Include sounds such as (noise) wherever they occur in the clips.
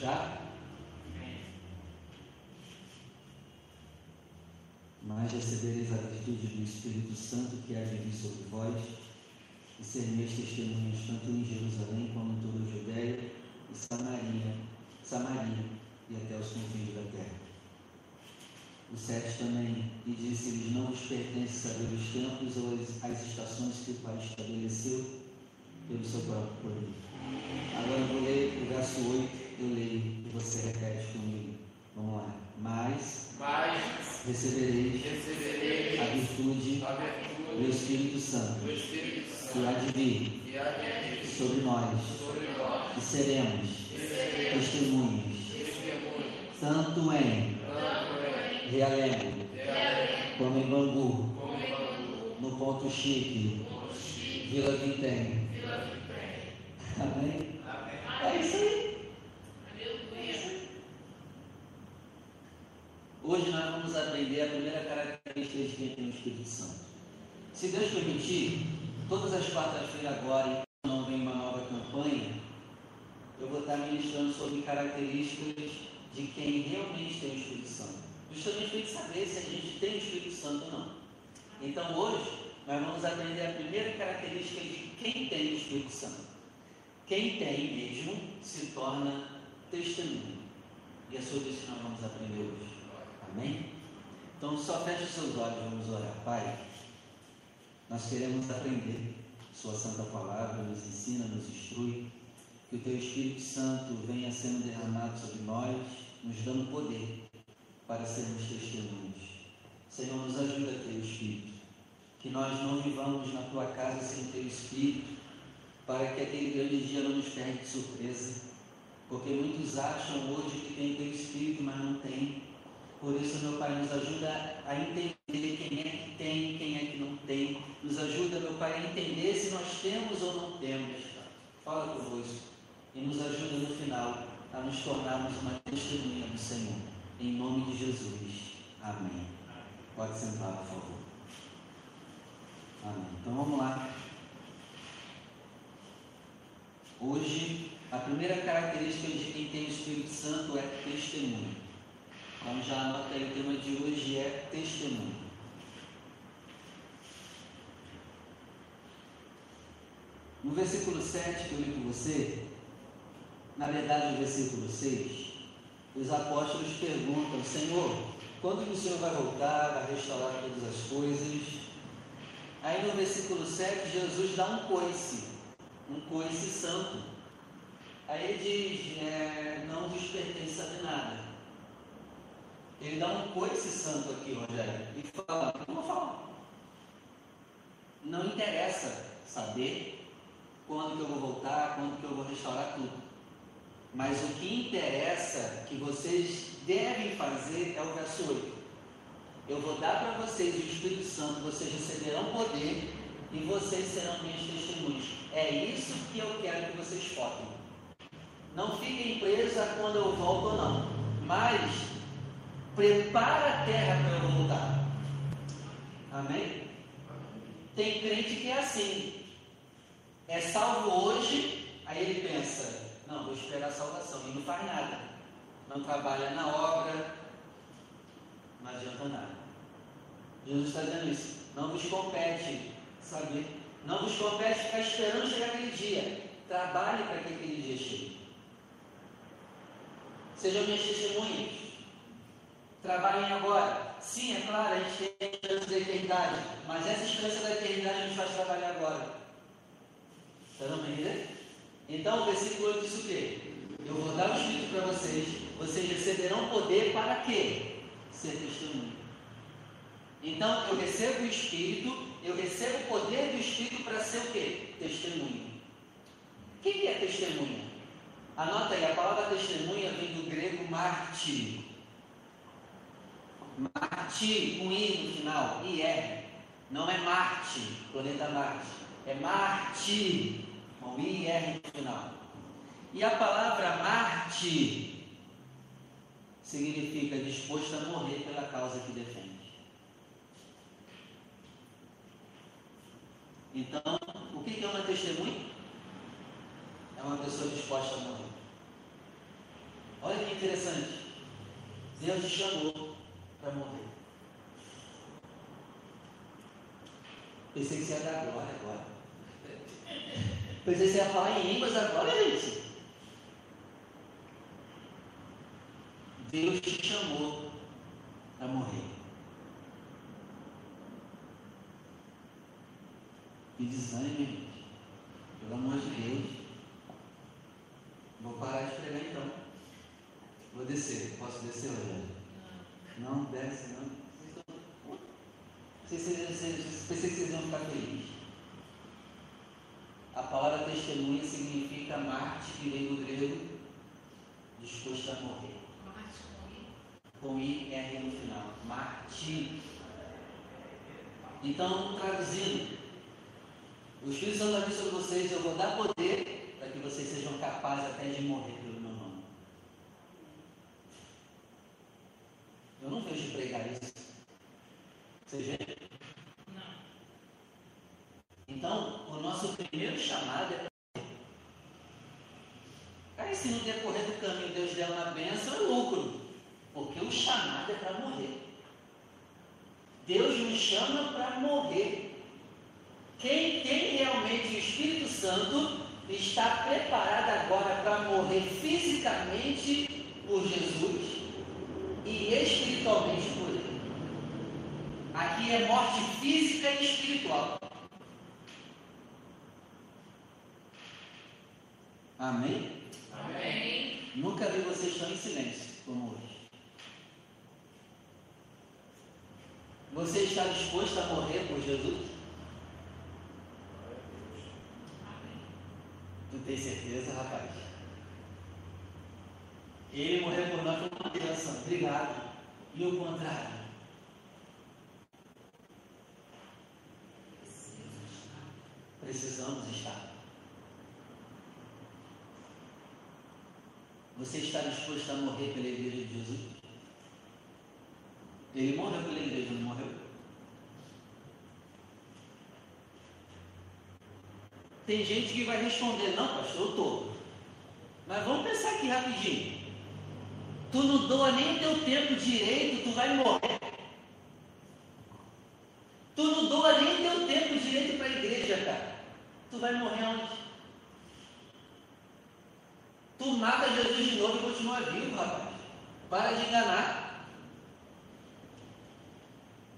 Já? Mas recebereis a virtude do Espírito Santo que há de vir sobre vós, e sereis testemunhas tanto em Jerusalém como em toda a Judéia e Samaria, Samaria e até os confins da terra. O 7 também, e disse-lhes: Não vos pertence saber os tempos ou as estações que o Pai estabeleceu pelo seu próprio poder. Agora eu vou ler o verso 8, eu leio e você repete comigo. Vamos lá. Mas, Mas recebereis, recebereis a virtude a virtude do Espírito Santo, do Espírito Santo que há de vir sobre nós, sobre nós e seremos e seremos testemunhas, testemunhas, tanto em tanto em Realengo, como em Bangu, como em Bangu, no Ponto Chique, Vila Vintém. Amém. É isso aí. Aleluia. Hoje nós vamos aprender a primeira característica de quem tem o Espírito Santo. Se Deus permitir, todas as quartas-feiras agora, enquanto não vem uma nova campanha, eu vou estar ministrando sobre características de quem realmente tem o Espírito Santo. Justamente a gente saber se a gente tem o Espírito Santo ou não. Então hoje nós vamos aprender a primeira característica de quem tem o Espírito Santo. Quem tem mesmo se torna testemunho. E é sobre isso que nós vamos aprender hoje. Amém? Então só feche os seus olhos, vamos orar. Pai, nós queremos aprender Sua Santa Palavra, nos ensina, nos instrui, que o Teu Espírito Santo venha sendo derramado sobre nós, nos dando poder para sermos testemunhos. Senhor, nos ajuda o Espírito, que nós não vivamos na Tua casa sem ter o Espírito, para que aquele grande dia não nos pegue de surpresa, porque muitos acham hoje que tem Teu Espírito, mas não tem. Por isso, meu Pai, nos ajuda a entender quem é que tem, quem é que não tem. Nos ajuda, meu Pai, a entender se nós temos ou não temos. Fala conosco e nos ajuda no final a nos tornarmos uma testemunha do Senhor. Em nome de Jesus. Amém. Pode sentar, por favor. Amém. Então vamos lá. Hoje, a primeira característica de quem tem o Espírito Santo é testemunho. Então já anota aí, o tema de hoje é testemunho. No versículo 7 que eu li com você, na verdade no versículo 6, os apóstolos perguntam, Senhor, quando que o Senhor vai voltar, vai restaurar todas as coisas? Aí no versículo 7, Jesus dá um coice, um coice santo. Aí ele diz, é, não vos pertence saber nada. Ele dá um coice santo aqui, Rogério, e fala, não vou falar. Não interessa saber quando que eu vou voltar, quando que eu vou restaurar tudo. Mas o que interessa que vocês devem fazer é o verso 8. Eu vou dar para vocês o Espírito Santo, vocês receberão poder e vocês serão minhas testemunhas. É isso que eu quero que vocês foquem. Não fiquem presos a quando eu volto ou não, mas prepara a terra para eu voltar. Amém? Tem crente que é assim. É salvo hoje, aí ele pensa, não, vou esperar a salvação. E não faz nada. Não trabalha na obra, não adianta nada. Jesus está dizendo isso. Não vos compete saber. Não vos compete ficar esperando chegar aquele dia. Trabalhe para que aquele dia chegue. Sejam minhas testemunhas. Trabalhem agora. Sim, é claro, a gente tem esperança da eternidade. Mas essa esperança da eternidade nos faz trabalhar agora. Dando para entender? Então o versículo 8 diz o quê? Eu vou dar o Espírito para vocês, vocês receberão poder para quê? Ser testemunho. Então eu recebo o Espírito, eu recebo o poder do Espírito para ser o quê? Testemunho. O que é testemunha? Anota aí, a palavra testemunha vem do grego mártir. Marte com I no final, IR. Não é Marte, planeta Marte. É Marte, com IR no final. E a palavra Marte significa disposto a morrer pela causa que defende. Então, o que é uma testemunha? É uma pessoa disposta a morrer. Olha que interessante. Deus te chamou para morrer. Pensei que você ia dar glória agora. (laughs) Pensei que você ia falar em línguas agora, gente. Deus te chamou para morrer. Que desânimo. Pelo amor de Deus. Vou parar de pregar então. Vou descer. Posso descer, Rogério? Não, desce, não. Vocês, vocês, vocês, pensei que vocês iam ficar felizes. A palavra testemunha significa Marte, que vem do grego, disposto a morrer. Com I R no final. Marte. Então, traduzindo, o Espírito Santo vai vir sobre vocês, eu vou dar poder para que vocês sejam capazes até de morrer pelo meu nome. Eu não vejo pregar isso. Você vê? Não. Então, o nosso primeiro chamado é Aí se no decorrer do caminho Deus der uma bênção, é lucro. Porque o chamado é para morrer. Deus nos chama para morrer. Quem tem realmente o Espírito Santo está preparado agora para morrer fisicamente por Jesus e espiritualmente por Ele. Aqui é morte física e espiritual. Amém? Amém. Nunca vi vocês tão em silêncio como hoje. Você está disposto a morrer por Jesus? Tu tem certeza, rapaz? Ele morreu por nós foi uma bênção. Obrigado. E o contrário? Precisamos estar. Você está disposto a morrer pela igreja de Jesus? Ele morreu pela igreja, não morreu? Tem gente que vai responder, não, pastor, eu estou. Mas vamos pensar aqui rapidinho. Tu não doa nem teu tempo direito, tu vai morrer. Tu não doa nem teu tempo direito para a igreja, cara. Tu vai morrer onde? Tu mata Jesus de novo e continua vivo, rapaz. Para de enganar.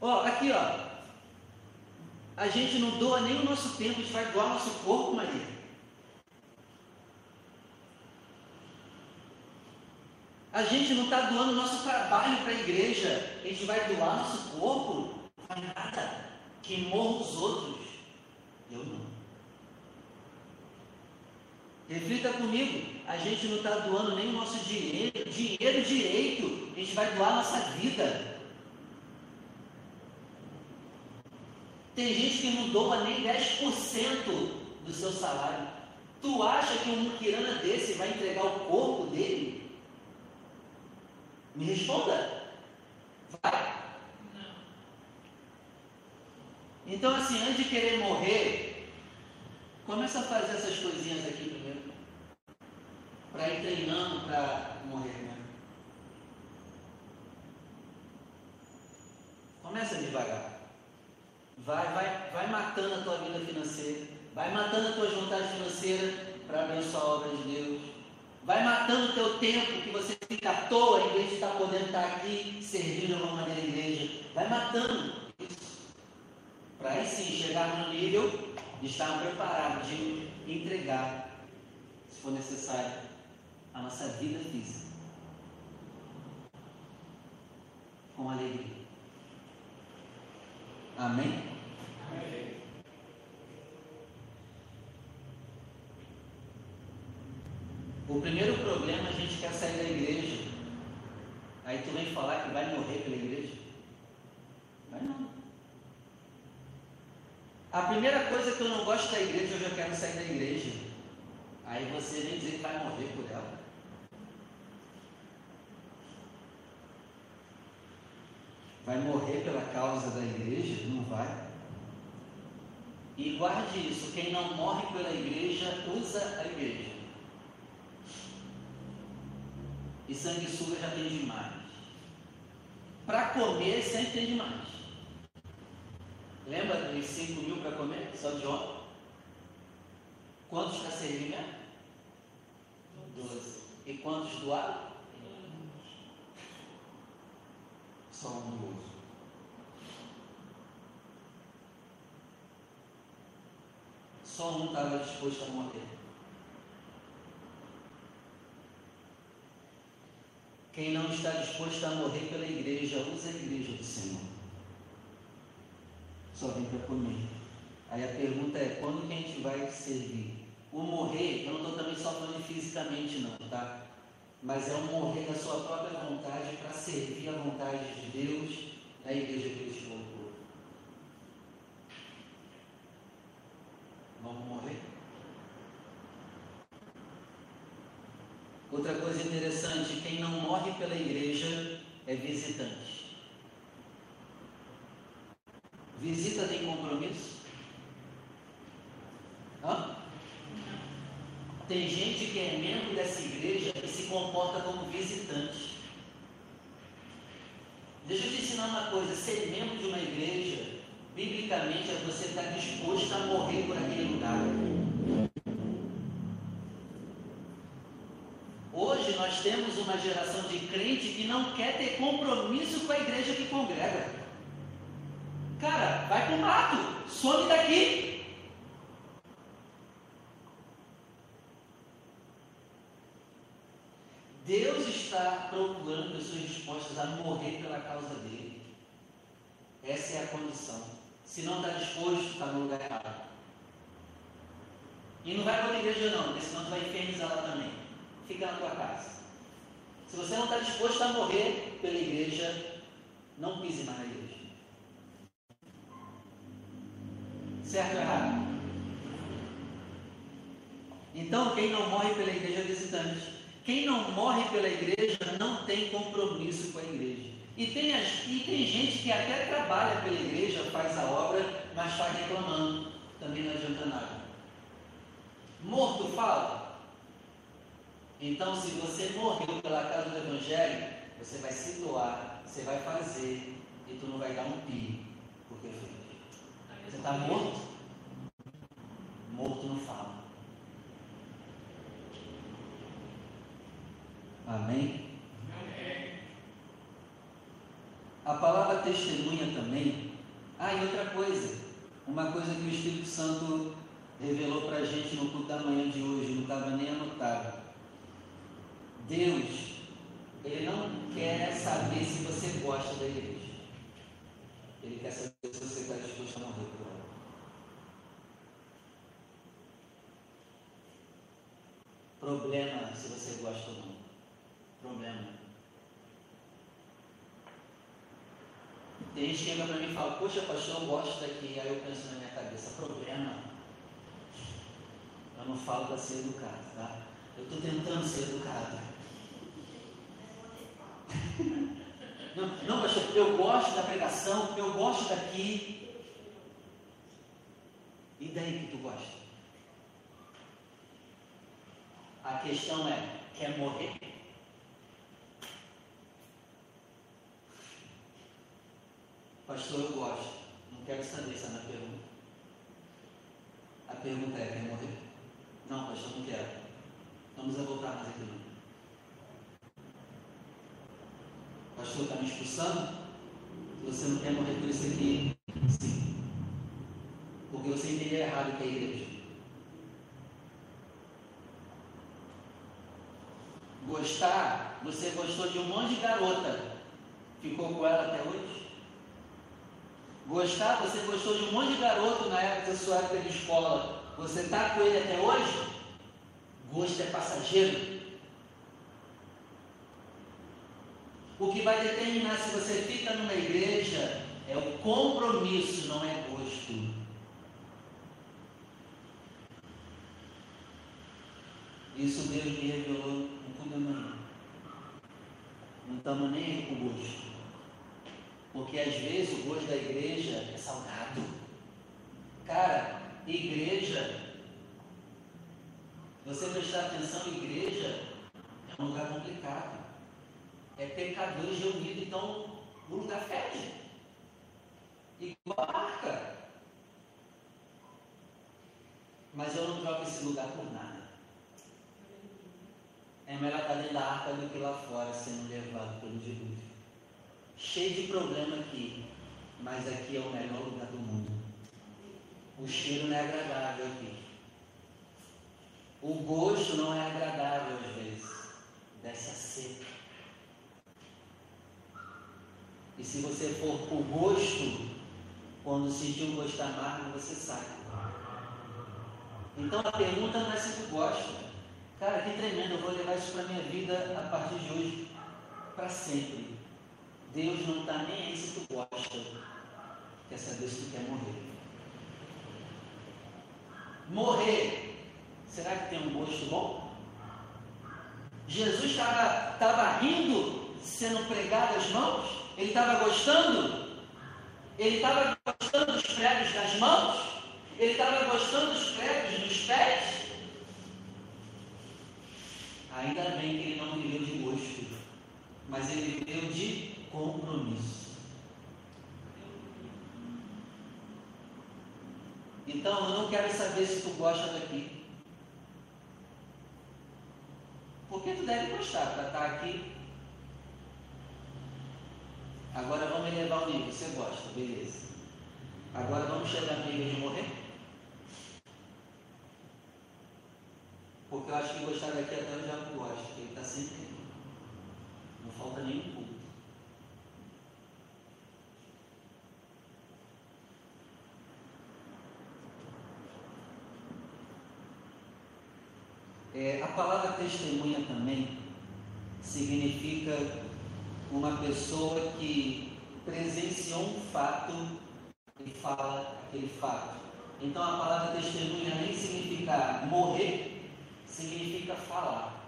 Ó, aqui, ó. A gente não doa nem o nosso tempo, a gente vai doar nosso corpo, Maria. A gente não está doando nosso trabalho para a igreja, a gente vai doar nosso corpo. Não faz nada. Quem morra os outros, eu não. Reflita comigo, a gente não está doando nem o nosso dinheiro, dinheiro direito, a gente vai doar nossa vida. Tem gente que não doa nem 10% do seu salário. Tu acha que um muquirana desse vai entregar o corpo dele? Me responda. Vai. Não. Então, assim, antes de querer morrer, começa a fazer essas coisinhas aqui primeiro. Para ir treinando para morrer mesmo. Começa devagar. Vai, vai, vai matando a tua vida financeira. Vai matando as tuas vontades financeiras para abençoar a obra de Deus. Vai matando o teu tempo que você fica à toa em vez de estar podendo estar aqui servindo de alguma maneira a igreja. Vai matando isso. Para aí sim chegar no nível de estar preparado de entregar, se for necessário, a nossa vida física. Com alegria. Amém? O primeiro problema a gente quer sair da igreja. Aí tu vem falar que vai morrer pela igreja. Vai não. A primeira coisa que eu não gosto da igreja, eu já quero sair da igreja. Aí você vem dizer que vai morrer por ela. Vai morrer pela causa da igreja? Não vai. E guarde isso: quem não morre pela igreja, usa a igreja. E sanguessuga já tem demais. Para comer sempre tem demais. Lembra dos 5 mil para comer? Só de ontem? Quantos para servir mesmo? Doze. E quantos doaram? Só um doze. Só um estava disposto a morrer. Quem não está disposto a morrer pela igreja, usa a igreja do Senhor. Só vem para comer. Aí a pergunta é: quando que a gente vai servir? O morrer, eu não estou também só falando fisicamente, não, tá? Mas é o morrer da sua própria vontade para servir a vontade de Deus na igreja que Ele colocou. Vamos morrer? Outra coisa interessante: quem não morre pela igreja é visitante. Visita tem compromisso? Hã? Tem gente que é membro dessa igreja e se comporta como visitante. Deixa eu te ensinar uma coisa: ser membro de uma igreja, biblicamente, é você estar disposto a morrer por aquele lugar. Hoje nós temos uma geração de crente que não quer ter compromisso com a igreja que congrega. Cara, vai para o mato, some daqui. Deus está procurando pessoas dispostas a morrer pela causa dele. Essa é a condição. Se não está disposto, está no lugar errado. E não vai para outra igreja não, porque senão tu vai infernizar lá também. Fica na tua casa. Se você não está disposto a morrer pela igreja, não pise mais na igreja. Certo ou errado? Então, quem não morre pela igreja é visitante. Quem não morre pela igreja não tem compromisso com a igreja. E tem, e tem gente que até trabalha pela igreja, faz a obra, mas faz reclamando. Também não adianta nada. Morto fala. Então, se você morreu pela causa do Evangelho, você vai se doar, você vai fazer, e tu não vai dar um pi, porque você está morto. Morto não fala. Amém? A palavra testemunha também. Ah, e outra coisa. Uma coisa que o Espírito Santo revelou para a gente no culto da manhã de hoje, não estava nem anotado. Deus, Ele não quer saber se você gosta da igreja. Ele quer saber se você está disposto a morrer por ela. Problema se você gosta ou não. Problema. Tem gente que chega para mim e fala, poxa pastor, eu gosto daqui. Aí eu penso na minha cabeça, problema. Eu não falo para ser educado, tá? Eu estou tentando ser educado. Não, não, pastor, eu gosto da pregação, eu gosto daqui. E daí que tu gosta? A questão é, quer morrer? Pastor, eu gosto. Não quero saber essa é a minha pergunta. A pergunta é, quer morrer? Não, pastor, não quero. Vamos voltar mais aqui não. Pastor, está me expulsando? Você não quer morrer por isso aqui? Sim. Porque você entendeu errado o que é igreja. Gostar, você gostou de um monte de garota. Ficou com ela até hoje? Gostar, você gostou de um monte de garoto na época da sua época de escola. Você está com ele até hoje? Gosto é passageiro. O que vai determinar se você fica numa igreja é o compromisso, não é gosto. Isso Deus me revelou no culto da manhã. Não estamos nem aí com gosto. Porque às vezes o gosto da igreja é salgado. Cara, igreja, você prestar atenção, igreja é um lugar complicado. É pecadores reunidos, então o lugar fede. Igual a arca. Mas eu não troco esse lugar por nada. É melhor estar dentro da arca do que lá fora, sendo levado pelo dilúvio. Cheio de problema aqui, mas aqui é o melhor lugar do mundo. O cheiro não é agradável aqui. O gosto não é agradável às vezes. Dessa seca. E se você for por gosto, quando sentir um gosto amargo, você sai. Então a pergunta não é se tu gosta. Cara, que tremendo, eu vou levar isso para minha vida a partir de hoje, para sempre. Deus não está nem aí se tu gosta. Quer saber se tu quer morrer. Morrer, será que tem um gosto bom? Jesus estava rindo, sendo pregado as mãos? Ele estava gostando? Ele estava gostando dos pregos das mãos? Ele estava gostando dos pregos dos pés? Ainda bem que ele não viveu de gosto, mas ele viveu de compromisso. Então eu não quero saber se tu gosta daqui. Porque tu deve gostar para estar aqui. Agora vamos elevar o nível. Você gosta, beleza. Agora vamos chegar no nível de morrer? Porque eu acho que gostar daqui até o diabo gosta, porque ele está sempre. Não falta nenhum culto. É, a palavra testemunha também significa uma pessoa que presenciou um fato e fala aquele fato. Então a palavra testemunha nem significa morrer, significa falar.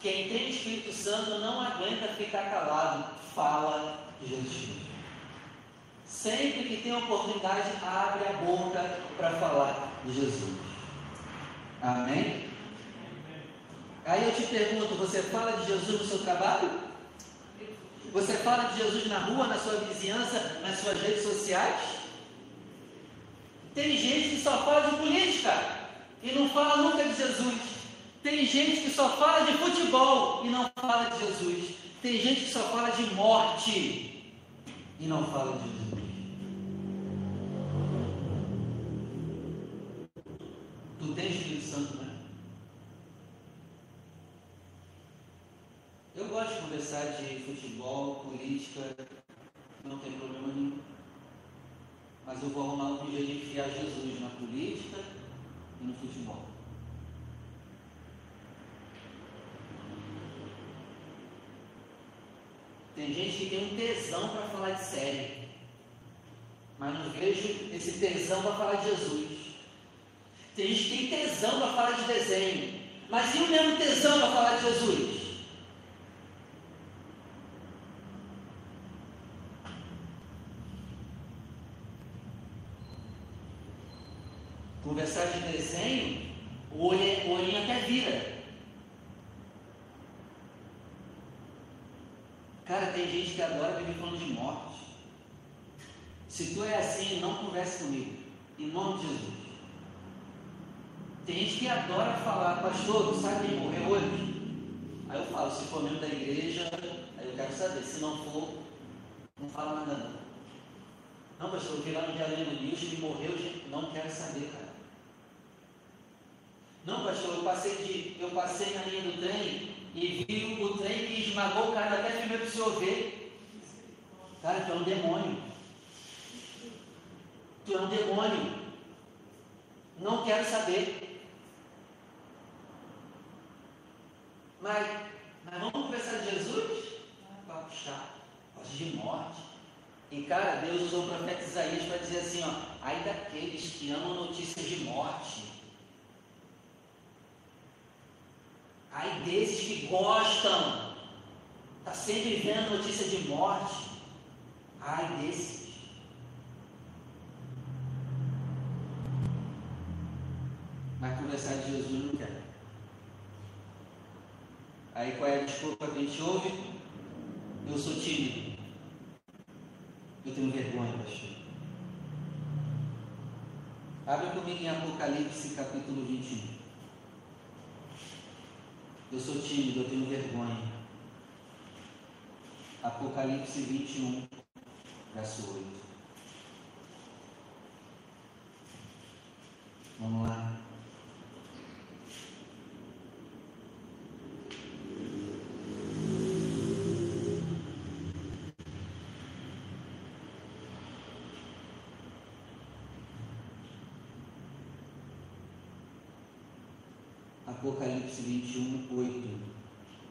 Quem tem Espírito Santo não aguenta ficar calado, fala de Jesus. Sempre que tem oportunidade, abre a boca para falar de Jesus. Amém? Aí eu te pergunto: você fala de Jesus no seu trabalho? Você fala de Jesus na rua, na sua vizinhança, nas suas redes sociais? Tem gente que só fala de política e não fala nunca de Jesus. Tem gente que só fala de futebol e não fala de Jesus. Tem gente que só fala de morte e não fala de Jesus. Conversar de futebol, política, não tem problema nenhum mas eu vou arrumar um jeito de enfiar Jesus na política e no futebol. Tem gente que tem um tesão para falar de série, mas não vejo esse tesão para falar de Jesus. Tem gente que tem tesão para falar de desenho, mas e o mesmo tesão para falar de Jesus? Conversar de desenho, o olho, o olhinho até vira. Cara, tem gente que adora viver falando de morte. Se tu é assim, não converse comigo. Em nome de Jesus. Tem gente que adora falar, pastor, tu sabe quem morreu hoje? Aí eu falo, se for membro da igreja, aí eu quero saber. Se não for, não fala nada não. Não, pastor, eu vi lá no Que morreu, não quero saber, cara. Não, pastor, eu passei, de, eu passei na linha do trem e vi o trem que esmagou o cara até filmei para o senhor ver. Cara, tu é um demônio. Tu é um demônio. Não quero saber. Mas, mas vamos conversar de Jesus? Papo chato, de morte. E cara, Deus usou o profeta Isaías para dizer assim, ó, ai daqueles que amam notícias de morte. Ai desses que gostam, está sempre vendo notícia de morte. Ai desses. Mas conversar de Jesus não quer. Aí qual é a desculpa que a gente ouve? Eu sou tímido. Eu tenho vergonha, pastor. Abre comigo em Apocalipse capítulo 21. Eu sou tímido, eu tenho vergonha. Apocalipse 21, verso 8. Vamos lá. Apocalipse 21, 8.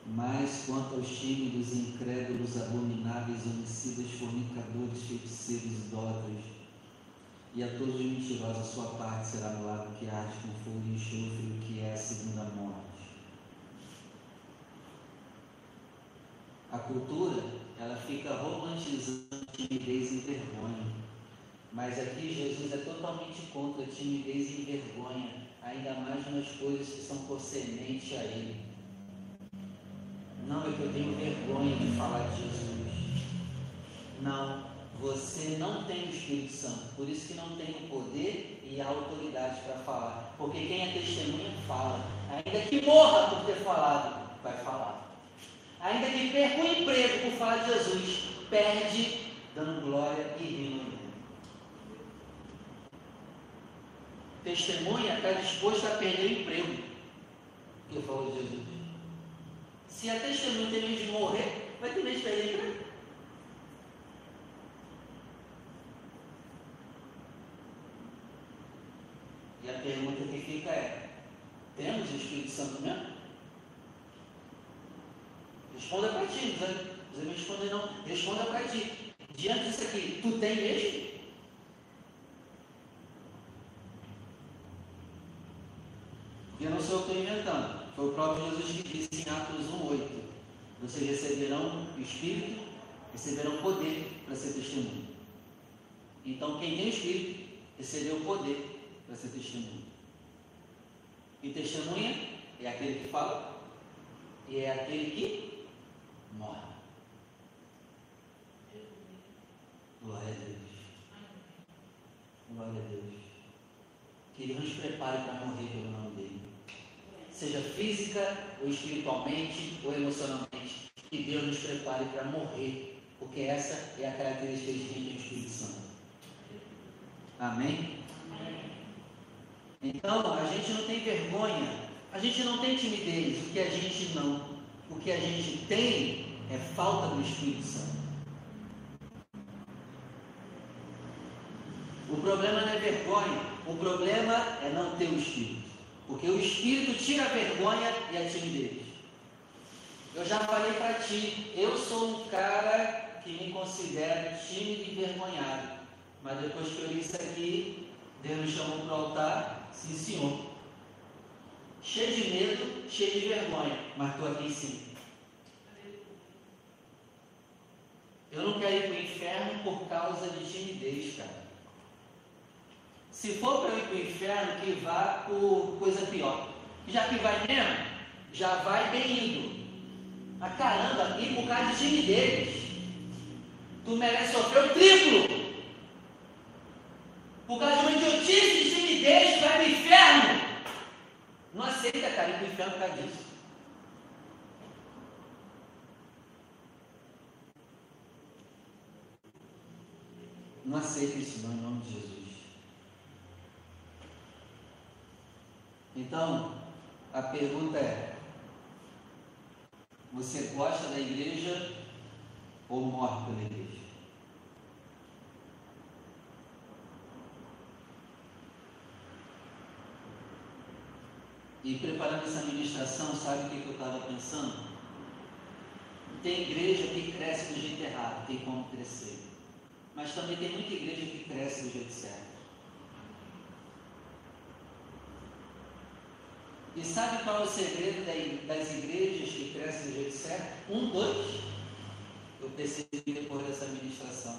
Mas quanto aos tímidos, incrédulos, abomináveis, homicidas, fornicadores, feiticeiros, idólatras, e a todos os mentirosos, a sua parte será no lago que arde com fogo e enxofre, o que é a segunda morte. A cultura, ela fica romantizando timidez e vergonha. Mas aqui Jesus é totalmente contra timidez e vergonha ainda mais nas coisas que são por semente a Ele. Não é que eu tenho vergonha de falar de Jesus. Não, você não tem o Espírito Santo, por isso que não tem o poder e a autoridade para falar. Porque quem é testemunha fala. Ainda que morra por ter falado, vai falar. Ainda que perca o emprego por falar de Jesus, perde dando glória e rindo testemunha está disposto a perder o emprego. Que de Jesus. Se a testemunha tem medo de morrer, vai ter medo de perder o emprego. E a pergunta que fica é: temos o Espírito Santo mesmo? Responda para ti, não me responder não. Responda para ti. Diante disso aqui, tu tem mesmo? E eu estou inventando. Foi o próprio Jesus que disse em Atos 1,8: Vocês receberão o Espírito, receberão poder para ser testemunho. Então, quem tem o Espírito, recebeu o poder para ser testemunho. E testemunha é aquele que fala e é aquele que morre. Glória a Deus. Glória a Deus. Que Ele nos prepare para morrer pelo nome dele seja física ou espiritualmente ou emocionalmente, que Deus nos prepare para morrer, porque essa é a característica do Espírito Santo. Amém? Então, a gente não tem vergonha, a gente não tem timidez, o que a gente não, o que a gente tem é falta do Espírito Santo. O problema não é vergonha, o problema é não ter o Espírito. Porque o Espírito tira a vergonha e a timidez. Eu já falei para ti, eu sou um cara que me considero tímido e envergonhado. Mas depois que eu li isso aqui, Deus me chamou para o altar, sim senhor. Cheio de medo, cheio de vergonha, mas estou aqui sim. Eu não quero ir para o inferno por causa de timidez, cara. Se for para ir para o inferno, que vá por coisa pior. Já que vai mesmo, já vai bem indo. Mas caramba, e por causa de timidez. Tu merece sofrer o triplo. Por causa de uma idiotice de timidez, tu vai para o inferno. Não aceita, cara, ir para o inferno por causa disso. Não aceita isso não, em nome de Jesus. Então, a pergunta é: você gosta da igreja ou morre pela igreja? E preparando essa ministração, sabe o que eu estava pensando? Tem igreja que cresce do jeito errado, tem como crescer. Mas também tem muita igreja que cresce do jeito certo. E sabe qual é o segredo das igrejas que crescem do jeito certo? Um, dois. Eu percebi depois dessa administração.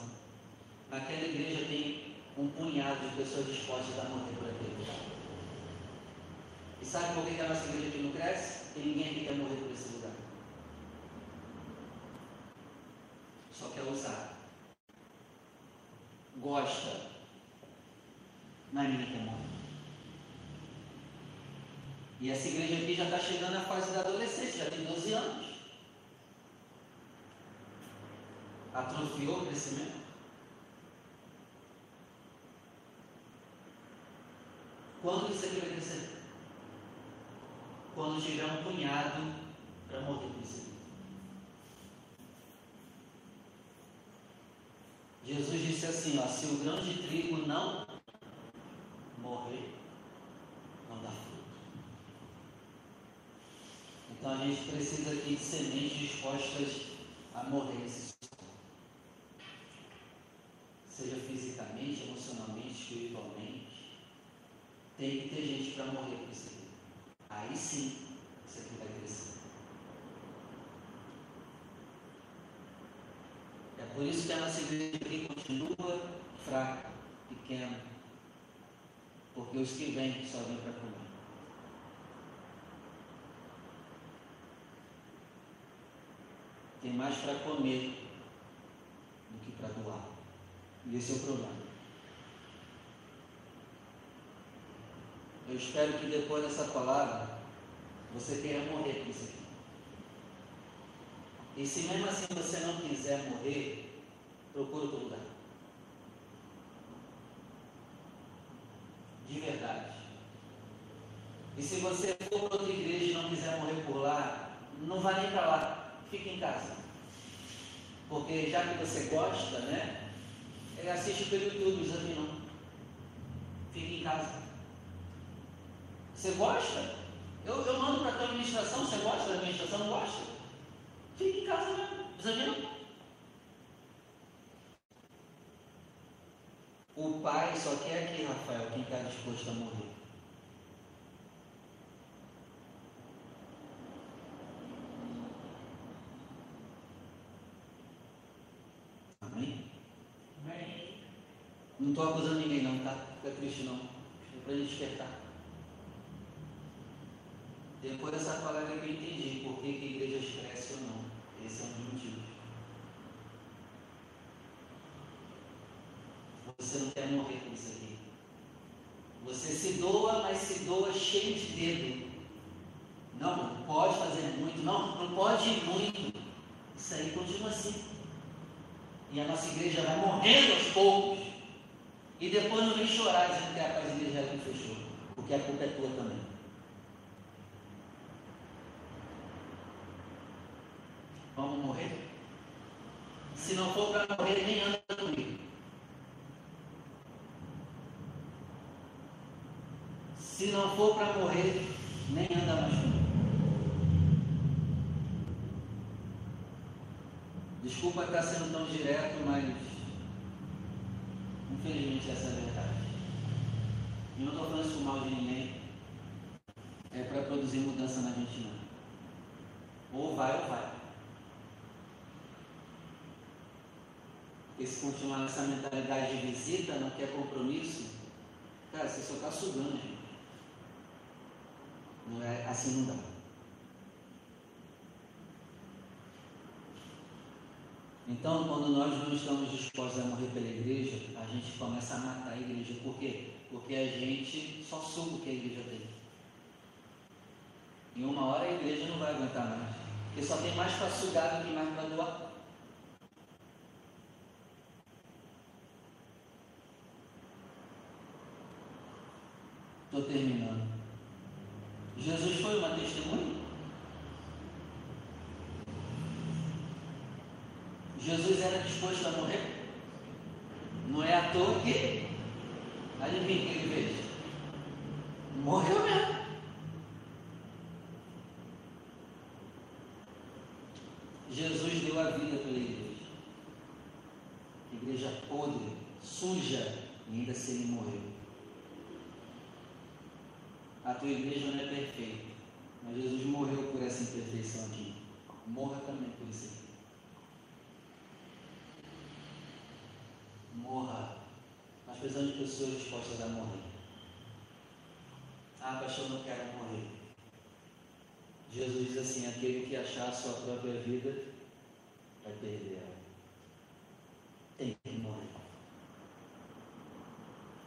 Naquela igreja tem um punhado de pessoas dispostas a morrer por aquele. E sabe por que a nossa igreja aqui não cresce? Porque ninguém aqui que quer morrer por esse lugar. Só quer usar. Gosta. Mas ninguém quer morrer. E essa igreja aqui já está chegando à fase da adolescência, já tem 12 anos. Atrofiou o crescimento. Quando isso aqui vai crescer? Quando tiver um punhado para morrer com isso. Jesus disse assim, ó, se o grão de trigo não morrer, não dá fruto. Então a gente precisa aqui de sementes dispostas a morrer nesse Seja fisicamente, emocionalmente, espiritualmente. Tem que ter gente para morrer com isso aqui. Aí sim, isso aqui vai crescer. É por isso que a nossa igreja continua fraca, pequena. Porque os que vêm só vêm para comer. Tem mais para comer do que para doar. E esse é o problema. Eu espero que depois dessa palavra você queira morrer com isso aqui. E se mesmo assim você não quiser morrer, procura outro lugar. De verdade. E se você for para outra igreja e não quiser morrer por lá, não vá nem para lá fique em casa. Porque já que você gosta, né? Assiste pelo YouTube, exame não. Fique em casa. Você gosta? Eu, eu mando para a tua administração, você gosta da administração? Gosta? Fique em casa mesmo, exame não. O pai só quer aqui, Rafael, quem está disposto a morrer. Não estou acusando ninguém não, tá? Fica triste não. É para despertar. Depois dessa palavra eu entendi por que, que igrejas crescem ou não. Esse é um dos motivos. Você não quer morrer com isso aqui. Você se doa, mas se doa cheio de dedo. Não, não pode fazer muito. Não, não pode ir muito. Isso aí continua assim. E a nossa igreja vai morrendo aos poucos. E depois não vem chorar dizendo que a paz igreja não fechou, porque a culpa é tua também. Vamos morrer? Se não for para morrer, nem anda comigo. Se não for para morrer, nem anda mais comigo. Desculpa estar sendo tão direto, mas Infelizmente, essa é a verdade. E não estou falando isso mal de ninguém. É para produzir mudança na gente, não. Ou vai ou vai. Porque se continuar nessa mentalidade de visita, não quer compromisso, cara, você só está sugando, gente. Não é, assim não dá. Então, quando nós não estamos dispostos a morrer pela igreja, a gente começa a matar a igreja. Por quê? Porque a gente só suga o que a igreja tem. Em uma hora a igreja não vai aguentar mais. Porque só tem mais para sugar do que mais para doar. Estou terminando. Jesus foi uma testemunha? Jesus era disposto a morrer? Não é à toa que, adivinha o que ele fez? Morreu mesmo. Jesus deu a vida pela igreja. Igreja podre, suja, e ainda se assim ele morreu. A tua igreja não é perfeita, mas Jesus morreu por essa imperfeição aqui. Morra também por isso aqui. morra. Nós precisamos de pessoas dispostas a morrer. Ah, pastor, não quero morrer. Jesus diz assim: aquele que achar a sua própria vida vai perder ela. Tem que morrer.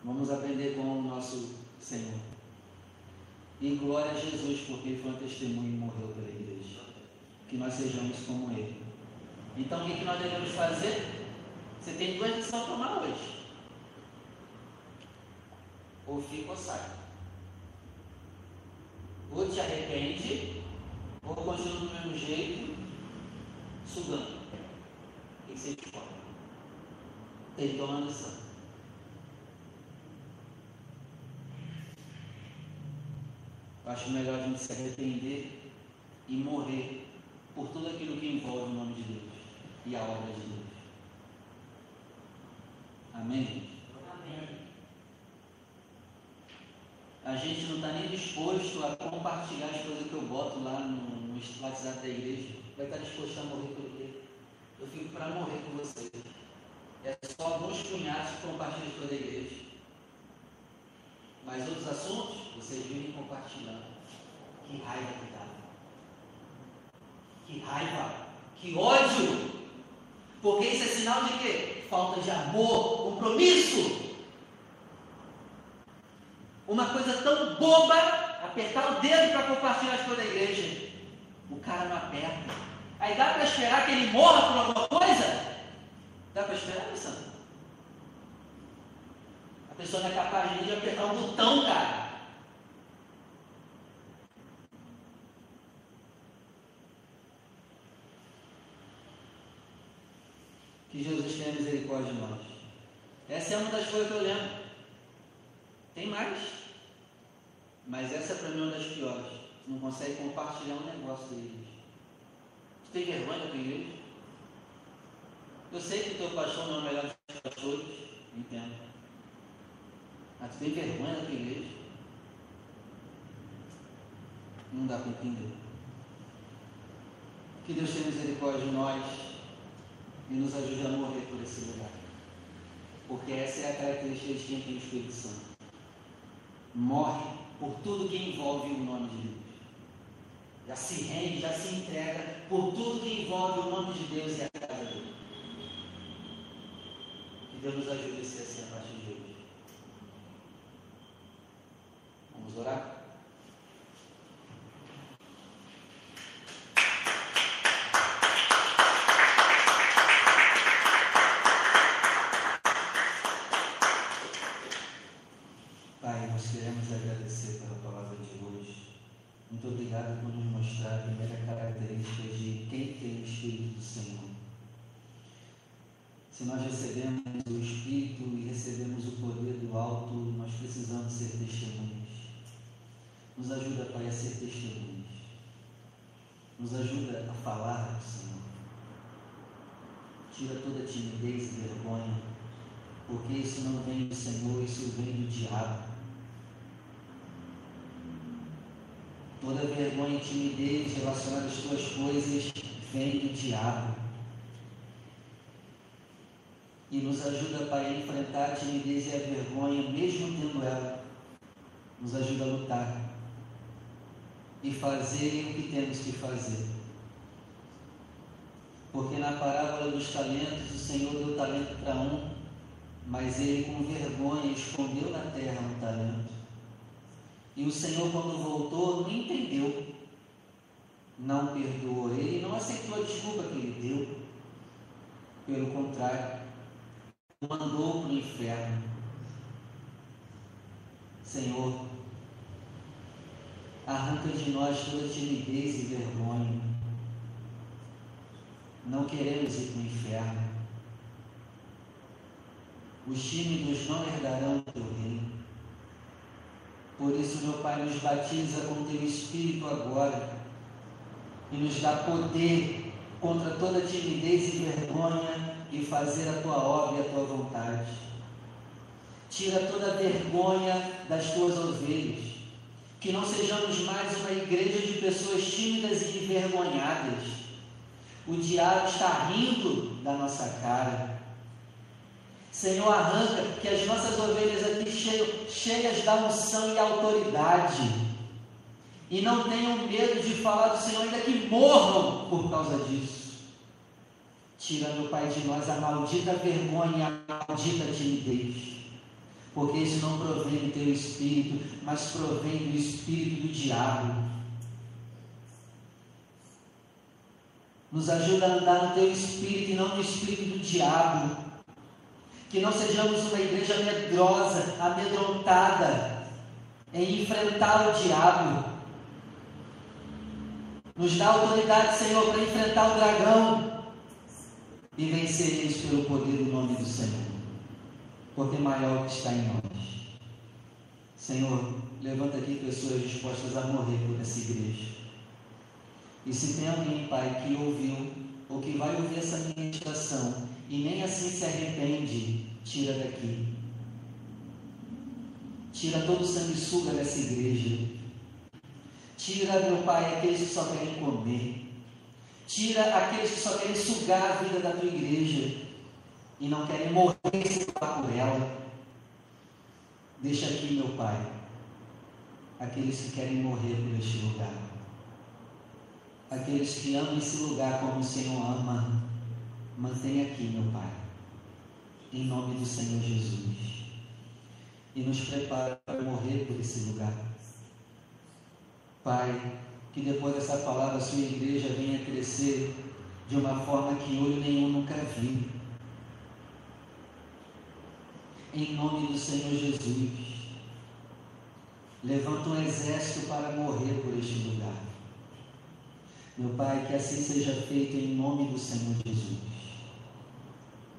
Vamos aprender com o nosso Senhor. E glória a Jesus, porque ele foi um testemunho e morreu pela igreja. Que nós sejamos como ele. Então, o que nós devemos fazer? Você tem duas decisões a tomar hoje. Ou fica ou sai. Ou te arrepende, ou continua do mesmo jeito, sugando. O que você escolhe? Tem que tomar. Eu acho melhor a gente se arrepender e morrer por tudo aquilo que envolve o nome de Deus e a obra de Deus. Amém? Amém. A gente não está nem disposto a compartilhar as coisas que eu boto lá no, no WhatsApp da igreja. Vai estar disposto a morrer por quê? Eu fico para morrer com vocês. É só alguns cunhados que compartilham as coisas da igreja. Mas outros assuntos, vocês vêm compartilhando. Que raiva que dá. Que raiva. Que ódio. Porque isso é sinal de quê? Falta de amor, compromisso. Uma coisa tão boba, apertar o dedo para compartilhar as coisas da igreja. O cara não aperta. Aí dá para esperar que ele morra por alguma coisa? Dá para esperar, Alessandro? A pessoa não é capaz de apertar um botão, cara. Que Jesus misericórdia de nós. Essa é uma das coisas que eu lembro. Tem mais. Mas essa para mim é uma das piores. Não consegue compartilhar um negócio igreja. Tu tem vergonha da tua igreja? Eu sei que o teu pastor não é o melhor dos pastores, entendo. Mas tu tem vergonha da tua igreja? Não dá para entender. Que Deus tenha misericórdia de nós e nos ajude a morrer por esse lugar. Porque essa é a característica de quem tem o Espírito Santo. Morre por tudo que envolve o nome de Deus. Já se rende, já se entrega por tudo que envolve o nome de Deus e a casa dele. Que Deus nos ajude a ser assim a partir de hoje. Vamos orar? Pai, nós queremos agradecer pela palavra de hoje. Muito obrigado por nos mostrar a primeira característica de quem tem o Espírito do Senhor. Se nós recebemos o Espírito e recebemos o poder do alto, nós precisamos ser testemunhas. Nos ajuda, Pai, a ser testemunhas. Nos ajuda a falar do Senhor. Tira toda timidez e vergonha, porque isso não vem do Senhor, isso vem do diabo. Toda vergonha e timidez relacionada às tuas coisas vem do diabo. E nos ajuda, Pai, a enfrentar a timidez e a vergonha, mesmo tendo ela. Nos ajuda a lutar e fazer o que temos que fazer. Porque na parábola dos talentos, o Senhor deu talento para um, mas ele com vergonha escondeu na terra um talento. E o Senhor, quando voltou, não entendeu, não perdoou ele, não aceitou a desculpa que ele deu. Pelo contrário, mandou para o inferno. Senhor, arranca de nós toda timidez e vergonha. Não queremos ir para o inferno. Os tímidos não herdarão o teu reino. Por isso, meu Pai, nos batiza com teu Espírito agora e nos dá poder contra toda timidez e vergonha e fazer a tua obra e a tua vontade. Tira toda a vergonha das tuas ovelhas. Que não sejamos mais uma igreja de pessoas tímidas e envergonhadas. O diabo está rindo da nossa cara. Senhor, arranca que as nossas ovelhas aqui cheias, cheias da unção e autoridade. E não tenham medo de falar do Senhor, ainda que morram por causa disso. Tira, meu Pai, de nós a maldita vergonha a maldita timidez. Porque isso não provém do teu espírito, mas provém do espírito do diabo. Nos ajuda a andar no teu espírito e não no espírito do diabo. Que não sejamos uma igreja medrosa, amedrontada em enfrentar o diabo. Nos dá autoridade, Senhor, para enfrentar o dragão e vencer eles pelo poder do nome do Senhor. Porque maior que está em nós. Senhor, levanta aqui pessoas dispostas a morrer por essa igreja. E se tem alguém, Pai, que ouviu ou que vai ouvir essa ministração e nem assim se arrepende, tira daqui. Tira todo o sanguessuga dessa igreja. Tira, meu Pai, aqueles que só querem comer. Tira aqueles que só querem sugar a vida da tua igreja e não querem morrer por ela. Deixa aqui, meu Pai, aqueles que querem morrer por este lugar aqueles que amam esse lugar como o Senhor ama, mantenha aqui, meu Pai, em nome do Senhor Jesus. E nos prepara para morrer por esse lugar. Pai, que depois dessa palavra a sua igreja venha crescer de uma forma que olho nenhum nunca viu. Em nome do Senhor Jesus, levanta um exército para morrer por este lugar. Meu Pai, que assim seja feito em nome do Senhor Jesus.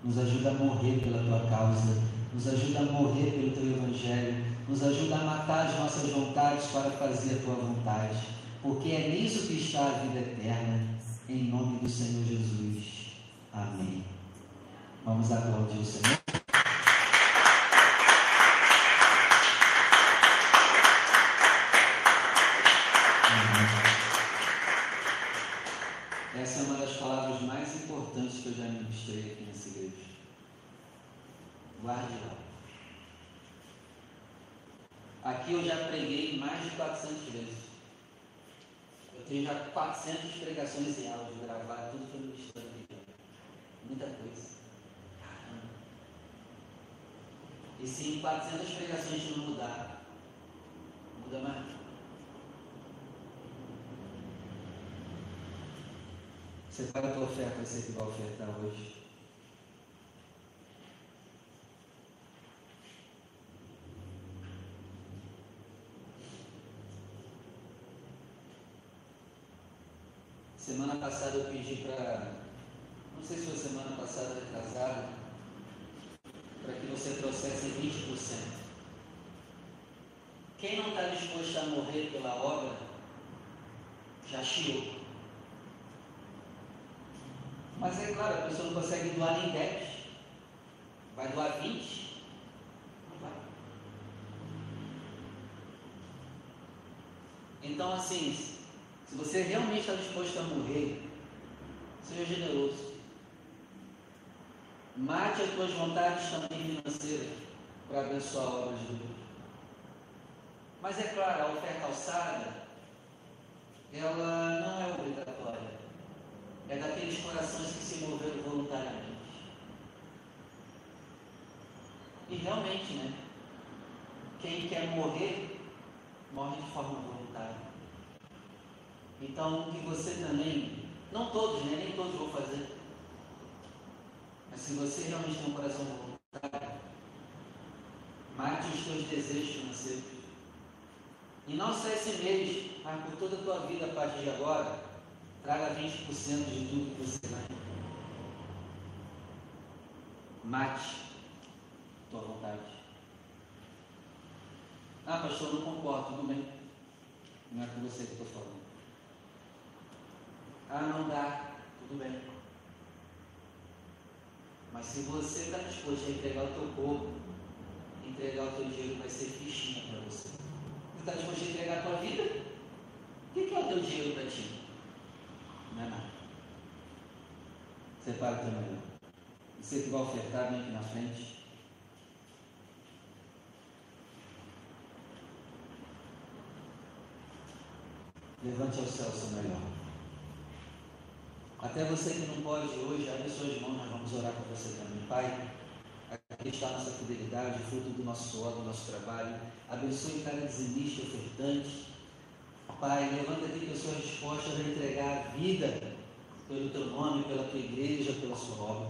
Nos ajuda a morrer pela tua causa, nos ajuda a morrer pelo teu evangelho, nos ajuda a matar as nossas vontades para fazer a tua vontade, porque é nisso que está a vida eterna, em nome do Senhor Jesus. Amém. Vamos aplaudir o Senhor. Guarde lá. Aqui eu já preguei mais de 400 vezes. Eu tenho já 400 pregações em áudio gravadas, tudo foi ministrando. Muita coisa. Caramba. E se em 400 pregações não mudar, muda mais. Separa a tua oferta, você que vai ofertar hoje. Semana passada eu pedi para, não sei se foi semana passada ou para que você trouxesse 20%. Quem não está disposto a morrer pela obra, já chiou. Mas é claro, a pessoa não consegue doar nem 10. Vai doar 20? Não vai. Então, assim, se você realmente está disposto a morrer, seja generoso. Mate as tuas vontades também financeiras para abençoar a obra de Deus. Mas é claro, a oferta alçada, ela não é obrigatória. É daqueles corações que se moveram voluntariamente. E realmente, né? Quem quer morrer, morre de forma voluntária. Então, que você também, não todos, né? nem todos vão fazer, mas se você realmente tem um coração voluntário, mate os teus desejos financeiros. E não só esse mês, mas por toda a tua vida a partir de agora, traga 20% de tudo que você ganha. Mate tua vontade. Ah, pastor, não concordo, tudo bem. Não é com você que estou falando. Ah, não dá, tudo bem. Mas se você está disposto a entregar o teu corpo, entregar o teu dinheiro vai ser fichinha para você. Você está disposto a entregar a tua vida? O que é o teu dinheiro para ti? Não é nada. Separa o teu melhor. Você que vai ofertar, vem aqui na frente. Levante ao céu o seu melhor. Até você que não pode hoje, abre suas mãos, nós vamos orar com você também. Pai, aqui está a nossa fidelidade, fruto do nosso suor, do nosso trabalho. Abençoe cada dizimista e ofertante. Pai, levanta aqui pessoas dispostas a entregar a vida pelo teu nome, pela tua igreja, pela sua obra.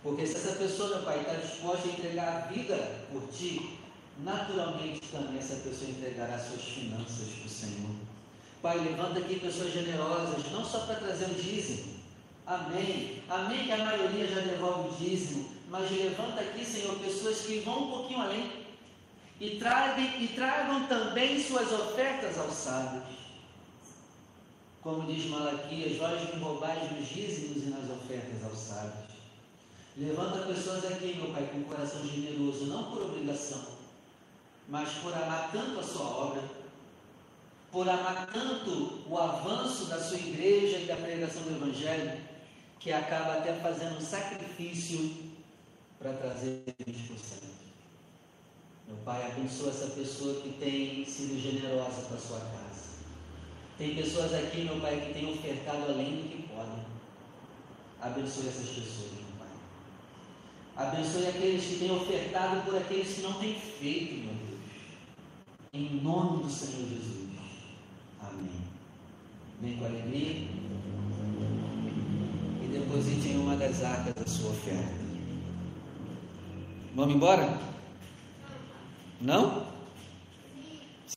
Porque se essa pessoa, meu Pai, está disposta a entregar a vida por ti, naturalmente também essa pessoa entregará suas finanças para o Senhor. Pai, levanta aqui pessoas generosas, não só para trazer o dízimo. Amém. Amém que a maioria já devolve o dízimo. Mas levanta aqui, Senhor, pessoas que vão um pouquinho além e tragam, e tragam também suas ofertas aos sábios. Como diz Malaquias, vós me roubais nos dízimos e nas ofertas aos sábios. Levanta pessoas aqui, meu Pai, com um coração generoso, não por obrigação, mas por amar tanto a sua obra, por amar tanto o avanço da sua igreja e da pregação do Evangelho, que acaba até fazendo um sacrifício para trazer 20%. Meu Pai, abençoa essa pessoa que tem sido generosa para sua casa. Tem pessoas aqui, meu Pai, que têm ofertado além do que podem. Abençoe essas pessoas, meu Pai. Abençoe aqueles que têm ofertado por aqueles que não têm feito, meu Deus. Em nome do Senhor Jesus. Amém. Vem com alegria. E deposite em uma das arcas a sua oferta. Vamos embora? Não?